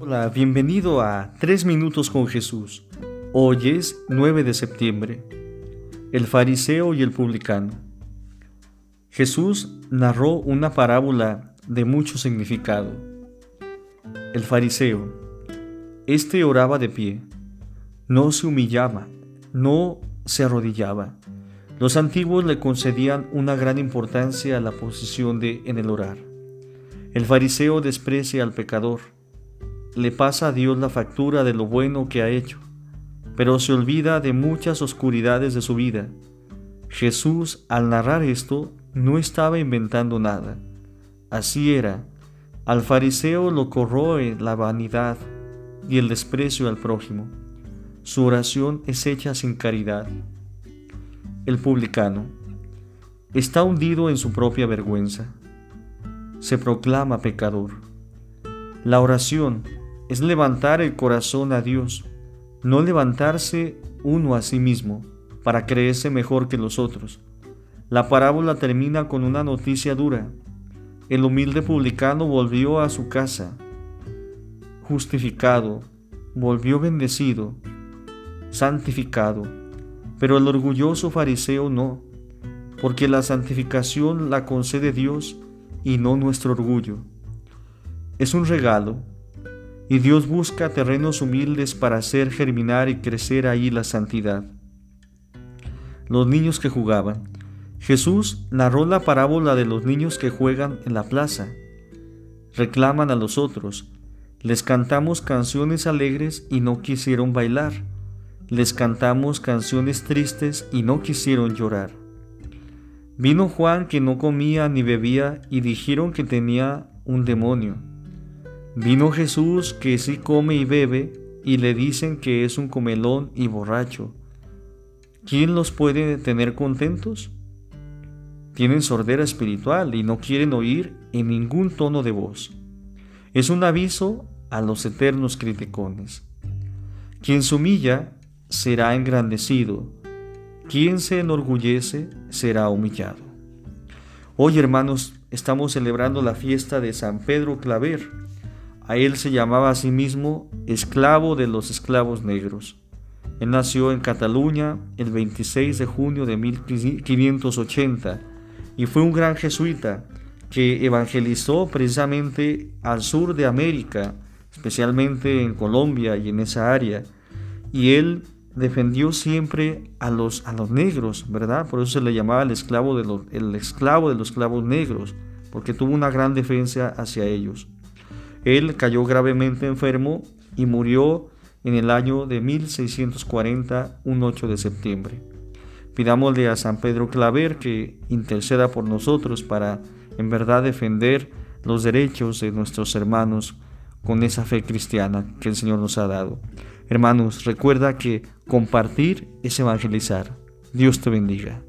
Hola, bienvenido a Tres Minutos con Jesús. Hoy es 9 de septiembre. El fariseo y el publicano. Jesús narró una parábola de mucho significado. El fariseo. Este oraba de pie. No se humillaba, no se arrodillaba. Los antiguos le concedían una gran importancia a la posición de en el orar. El fariseo desprecia al pecador le pasa a Dios la factura de lo bueno que ha hecho, pero se olvida de muchas oscuridades de su vida. Jesús, al narrar esto, no estaba inventando nada. Así era. Al fariseo lo corroe la vanidad y el desprecio al prójimo. Su oración es hecha sin caridad. El publicano está hundido en su propia vergüenza. Se proclama pecador. La oración es levantar el corazón a Dios, no levantarse uno a sí mismo para creerse mejor que los otros. La parábola termina con una noticia dura. El humilde publicano volvió a su casa, justificado, volvió bendecido, santificado, pero el orgulloso fariseo no, porque la santificación la concede Dios y no nuestro orgullo. Es un regalo y Dios busca terrenos humildes para hacer germinar y crecer ahí la santidad. Los niños que jugaban. Jesús narró la parábola de los niños que juegan en la plaza. Reclaman a los otros. Les cantamos canciones alegres y no quisieron bailar. Les cantamos canciones tristes y no quisieron llorar. Vino Juan que no comía ni bebía y dijeron que tenía un demonio. Vino Jesús que sí come y bebe y le dicen que es un comelón y borracho. ¿Quién los puede tener contentos? Tienen sordera espiritual y no quieren oír en ningún tono de voz. Es un aviso a los eternos criticones. Quien se humilla será engrandecido, quien se enorgullece será humillado. Hoy hermanos estamos celebrando la fiesta de San Pedro Claver, a él se llamaba a sí mismo esclavo de los esclavos negros. Él nació en Cataluña el 26 de junio de 1580 y fue un gran jesuita que evangelizó precisamente al sur de América, especialmente en Colombia y en esa área. Y él defendió siempre a los, a los negros, ¿verdad? Por eso se le llamaba el esclavo de los, el esclavo de los esclavos negros, porque tuvo una gran defensa hacia ellos. Él cayó gravemente enfermo y murió en el año de 1640, un 8 de septiembre. Pidámosle a San Pedro Claver que interceda por nosotros para en verdad defender los derechos de nuestros hermanos con esa fe cristiana que el Señor nos ha dado. Hermanos, recuerda que compartir es evangelizar. Dios te bendiga.